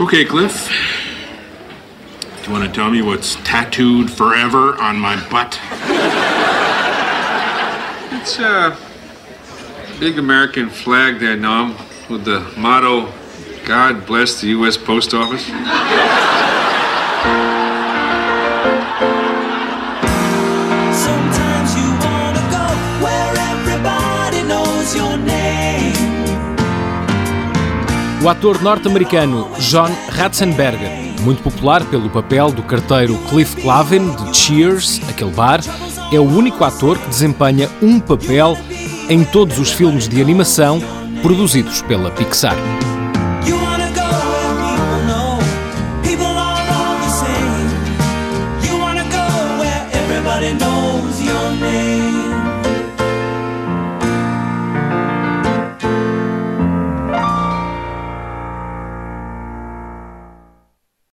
Okay, Cliff. Do you want to tell me what's tattooed forever on my butt? It's a big American flag there, Norm, with the motto, God bless the U.S. Post Office. o ator norte-americano John Ratzenberger, muito popular pelo papel do carteiro Cliff Clavin de Cheers, aquele bar, é o único ator que desempenha um papel em todos os filmes de animação produzidos pela Pixar. know